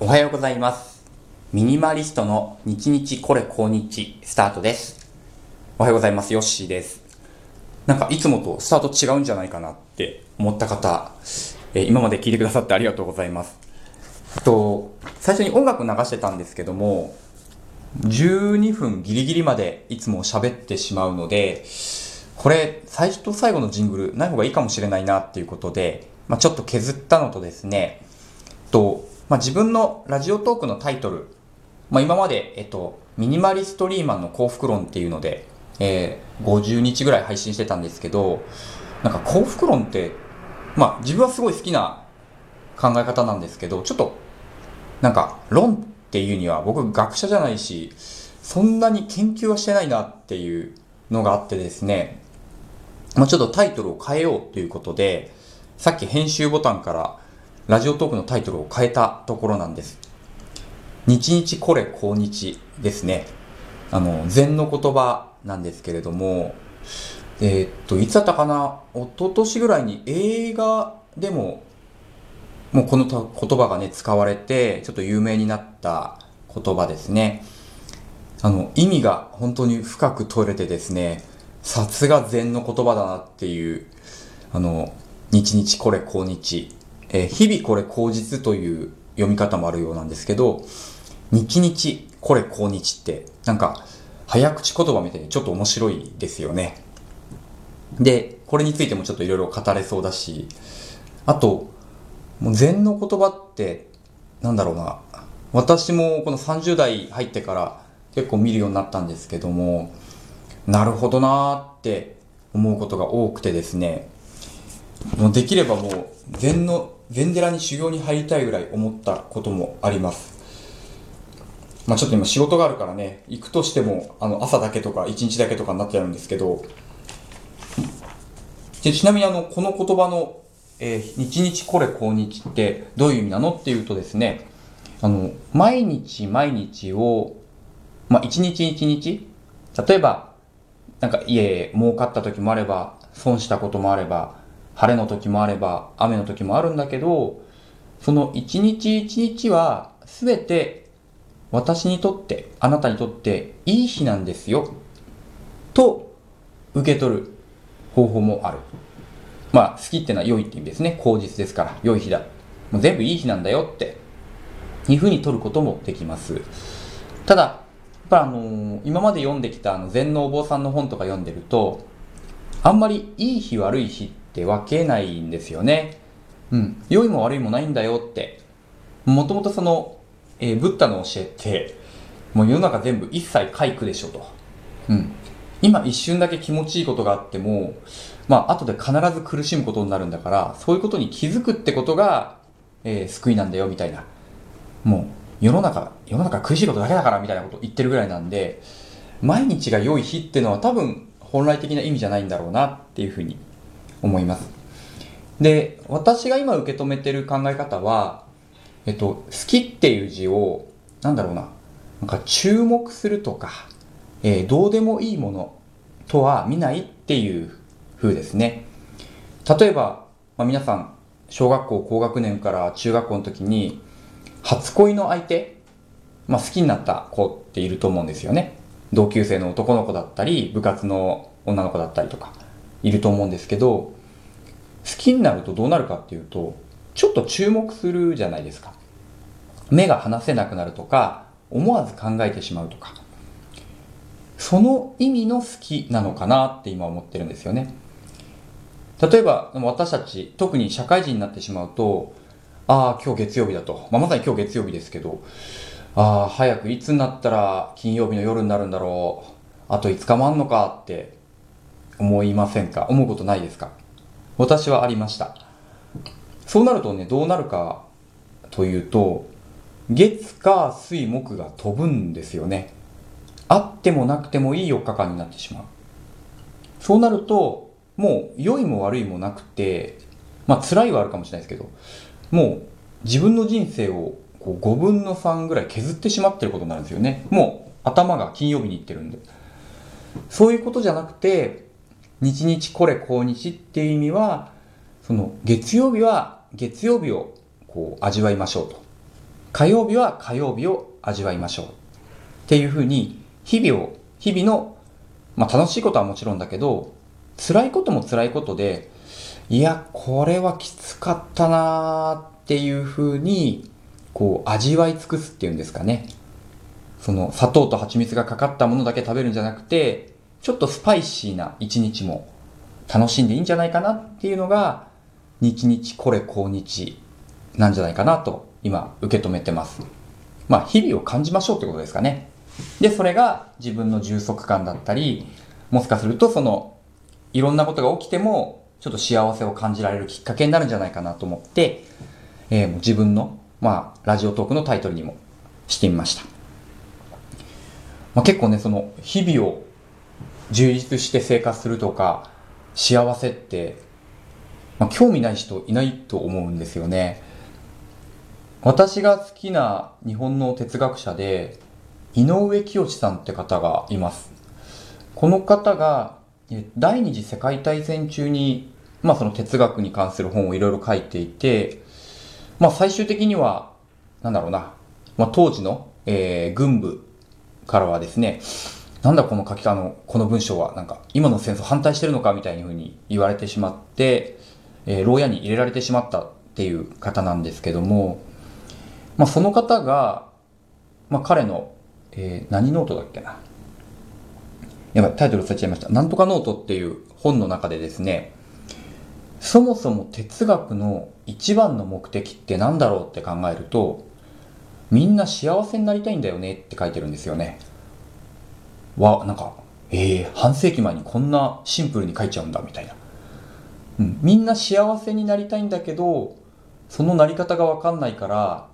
おはようございます。ミニマリストの日日これ今日スタートです。おはようございます。ヨッシーです。なんかいつもとスタート違うんじゃないかなって思った方、え今まで聞いてくださってありがとうございます。と、最初に音楽流してたんですけども、12分ギリギリまでいつも喋ってしまうので、これ、最初と最後のジングルない方がいいかもしれないなっていうことで、まあ、ちょっと削ったのとですね、と、まあ、自分のラジオトークのタイトル、まあ、今まで、えっと、ミニマリストリーマンの幸福論っていうので、えー50日ぐらい配信してたんですけど、なんか幸福論って、まあ、自分はすごい好きな考え方なんですけど、ちょっと、なんか、論っていうには僕学者じゃないし、そんなに研究はしてないなっていうのがあってですね、まあ、ちょっとタイトルを変えようということで、さっき編集ボタンからラジオトークのタイトルを変えたところなんです。日日これ今日ですね。あの、禅の言葉なんですけれども、えーっと、いつだったかな？一昨年ぐらいに映画でも、もうこの言葉がね、使われて、ちょっと有名になった言葉ですね。あの、意味が本当に深く取れてですね、さすが禅の言葉だなっていう、あの、日々これ今日、えー日々これ口実という読み方もあるようなんですけど、日々これ今日って、なんか、早口言葉みたいにちょっと面白いですよね。で、これについてもちょっといろいろ語れそうだし、あと、もう禅の言葉って、なんだろうな、私もこの30代入ってから結構見るようになったんですけども、なるほどなーって思うことが多くてですね、もうできればもう禅の、禅寺に修行に入りたいぐらい思ったこともあります。まあちょっと今仕事があるからね、行くとしても、あの朝だけとか一日だけとかになっちゃうんですけど、でちなみにあの、この言葉の、えー日日これ今日ってどういう意味なのっていうとですね、あの、毎日毎日を、まあ一日一日、例えば、なんか家儲かった時もあれば、損したこともあれば、晴れの時もあれば、雨の時もあるんだけど、その一日一日は全て私にとって、あなたにとっていい日なんですよ。と受け取る方法もある。まあ、好きってのは良いって意味ですね。口実ですから、良い日だ。もう全部いい日なんだよって、いうふうに取ることもできます。ただ、やっぱあのー今まで読んできたあの禅のお坊さんの本とか読んでると、あんまりいい日悪い日って分けないんですよね。うん。良いも悪いもないんだよって。もともとその、えーブッダの教えって、もう世の中全部一切皆苦でしょと。うん。今一瞬だけ気持ちいいことがあっても、まあ後で必ず苦しむことになるんだから、そういうことに気づくってことが、えー救いなんだよみたいな。もう世の中、世の中苦しいことだけだからみたいなこと言ってるぐらいなんで、毎日が良い日ってのは多分本来的な意味じゃないんだろうなっていうふうに思います。で、私が今受け止めてる考え方は、えっと、好きっていう字を、なんだろうな、なんか注目するとか、えーどうでもいいものとは見ないっていう風ですね。例えば、まあ、皆さん、小学校高学年から中学校の時に、初恋の相手、まあ、好きになった子っていると思うんですよね。同級生の男の子だったり、部活の女の子だったりとか、いると思うんですけど、好きになるとどうなるかっていうと、ちょっと注目するじゃないですか。目が離せなくなるとか、思わず考えてしまうとか。その意味の好きなのかなって今思ってるんですよね。例えば、私たち、特に社会人になってしまうと、ああ、今日月曜日だと。まあ、まさに今日月曜日ですけど、ああ、早くいつになったら金曜日の夜になるんだろう。あと5日もあんのかって思いませんか？思うことないですか？私はありました。そうなるとね、どうなるかというと、月、火、水、木が飛ぶんですよね。あってもなくてもいい4日間になってしまう。そうなると、もう良いも悪いもなくて、まあ辛いはあるかもしれないですけど、もう自分の人生をこう5分の3ぐらい削ってしまってることになるんですよね。もう頭が金曜日に行ってるんで。そういうことじゃなくて、日々これ今日っていう意味は、その月曜日は月曜日をこう味わいましょうと。火曜日は火曜日を味わいましょう。っていうふうに、日々を、日々の、まあ楽しいことはもちろんだけど、辛いことも辛いことで、いや、これはきつかったなーっていうふうに、こう、味わい尽くすっていうんですかね。その、砂糖と蜂蜜がかかったものだけ食べるんじゃなくて、ちょっとスパイシーな一日も楽しんでいいんじゃないかなっていうのが、日々これ今日なんじゃないかなと今受け止めてます。まあ日々を感じましょうってことですかね。で、それが自分の充足感だったり、もしかするとそのいろんなことが起きてもちょっと幸せを感じられるきっかけになるんじゃないかなと思って、えー、自分の、まあ、ラジオトークのタイトルにもしてみました。まあ、結構ね、その日々を充実して生活するとか、幸せって、まあ、興味ない人いないと思うんですよね。私が好きな日本の哲学者で、井上清さんって方がいます。この方が第二次世界大戦中に、まあその哲学に関する本をいろいろ書いていて、まあ最終的には、なんだろうな、まあ当時の、えー、軍部からはですね、なんだこの書き方の、この文章は、なんか、今の戦争反対してるのかみたいにふうに言われてしまって、えー、牢屋に入れられてしまったっていう方なんですけども、まあ、その方が、まあ、彼の、えー、何ノートだっけな。やばい、タイトル忘れちゃいました。なんとかノートっていう本の中でですね、そもそも哲学の一番の目的って何だろうって考えると、みんな幸せになりたいんだよねって書いてるんですよね。わ、なんか、えー、半世紀前にこんなシンプルに書いちゃうんだみたいな。うん、みんな幸せになりたいんだけど、そのなり方がわかんないから、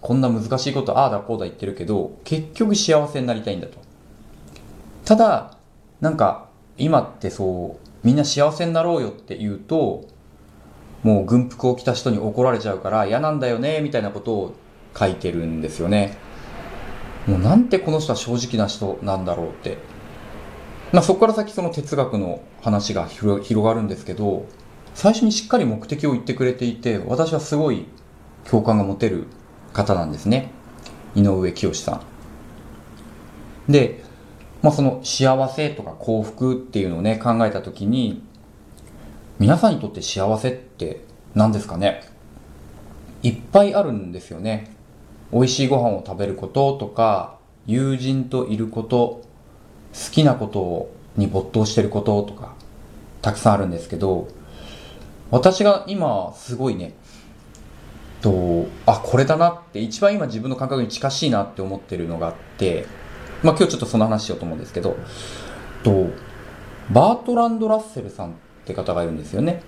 こんな難しいことああだこうだ言ってるけど、結局幸せになりたいんだと。ただ、なんか、今ってそう、みんな幸せになろうよって言うと、もう軍服を着た人に怒られちゃうから嫌なんだよね、みたいなことを書いてるんですよね。もうなんてこの人は正直な人なんだろうって。まあそこから先その哲学の話が広がるんですけど、最初にしっかり目的を言ってくれていて、私はすごい共感が持てる方なんですね。井上清さん。で、まあその幸せとか幸福っていうのをね、考えたときに、皆さんにとって幸せって何ですかね？いっぱいあるんですよね。美味しいご飯を食べることとか、友人といること、好きなことに没頭してることとか、たくさんあるんですけど、私が今すごいね、と、あ、これだなって一番今自分の感覚に近しいなって思ってるのがあって、まあ今日ちょっとその話しようと思うんですけど、と、バートランド・ラッセルさんって方がいるんですよね。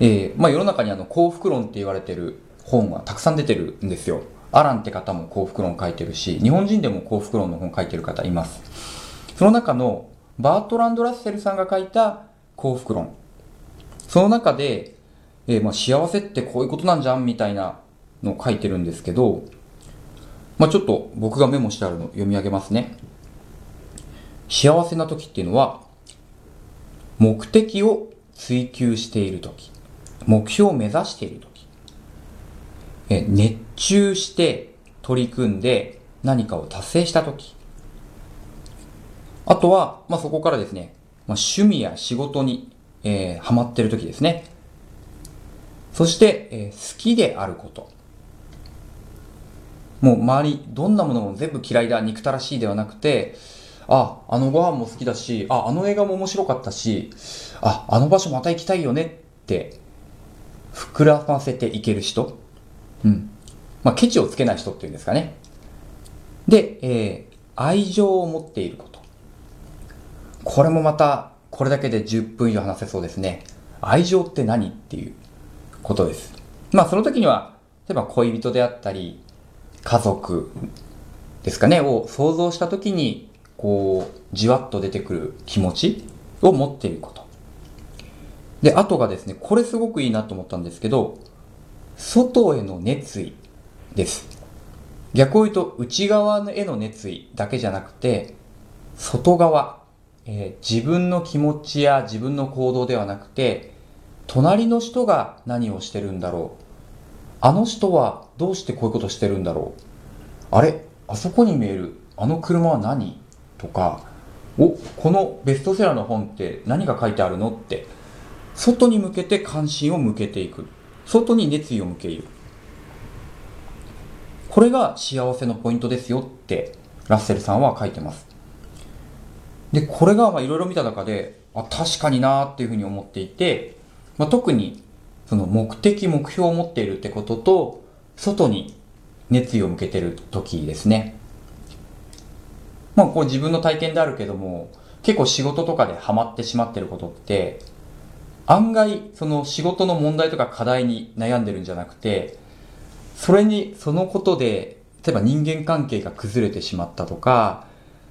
えー、まあ世の中にあの幸福論って言われてる本はたくさん出てるんですよ。アランって方も幸福論書いてるし、日本人でも幸福論の本書いてる方います。その中のバートランド・ラッセルさんが書いた幸福論。その中で、えー、まあ幸せってこういうことなんじゃんみたいなのを書いてるんですけど、まあちょっと僕がメモしてあるの読み上げますね。幸せな時っていうのは、目的を追求している時、目標を目指している時、え熱中して取り組んで何かを達成したとき。あとは、まあ、そこからですね、まあ、趣味や仕事に、えー、ハマってるときですね。そして、えー、好きであること。もう周り、どんなものも全部嫌いだ、憎たらしいではなくて、あ、あのご飯も好きだし、あ、あの映画も面白かったし、あ、あの場所また行きたいよねって、膨らませていける人。うん。まあ、ケチをつけない人っていうんですかね。で、えー、愛情を持っていること。これもまた、これだけで10分以上話せそうですね。愛情って何っていうことです。まあ、その時には、例えば恋人であったり、家族ですかね、を想像した時に、こう、じわっと出てくる気持ちを持っていること。で、あとがですね、これすごくいいなと思ったんですけど、外への熱意です。逆を言うと内側への熱意だけじゃなくて、外側、えー、自分の気持ちや自分の行動ではなくて、隣の人が何をしてるんだろう。あの人はどうしてこういうことしてるんだろう。あれ？あそこに見える。あの車は何？とかおこのベストセラーの本って何が書いてあるの？って。外に向けて関心を向けていく。外に熱意を向ける。これが幸せのポイントですよってラッセルさんは書いてます。でこれがいろいろ見た中であ確かになーっていうふうに思っていて、まあ、特にその目的目標を持っているってことと外に熱意を向けてる時ですね。まあこれ自分の体験であるけども結構仕事とかでハマってしまってることって案外その仕事の問題とか課題に悩んでるんじゃなくてそれにそのことで例えば人間関係が崩れてしまったとか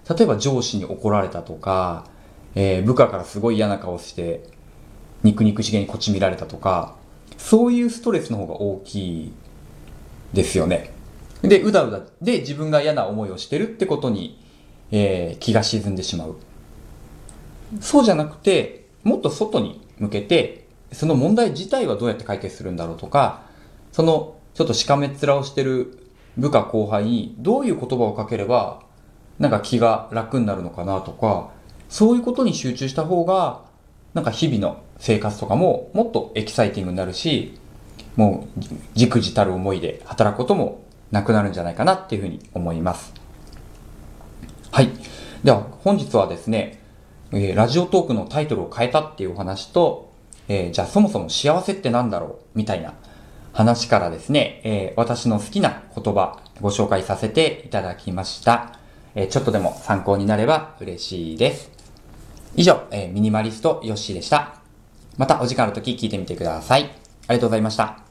例えば上司に怒られたとか、えー、部下からすごい嫌な顔して肉肉しげにこっち見られたとかそういうストレスの方が大きいですよね。で、うだうだで自分が嫌な思いをしてるってことに、えー、気が沈んでしまう。そうじゃなくて、もっと外に向けて、その問題自体はどうやって解決するんだろうとか、そのちょっとしかめっ面をしてる部下後輩にどういう言葉をかければ、なんか気が楽になるのかなとか、そういうことに集中した方が、なんか日々の生活とかももっとエキサイティングになるし、もう、じくじたる思いで働くこともなくなるんじゃないかなっていうふうに思います。はい。では、本日はですね、えー、ラジオトークのタイトルを変えたっていうお話と、えー、じゃあそもそも幸せって何だろうみたいな話からですね、えー、私の好きな言葉ご紹介させていただきました。えちょっとでも参考になれば嬉しいです。以上、えミニマリストヨッシーでした。またお時間の時聞いてみてください。ありがとうございました。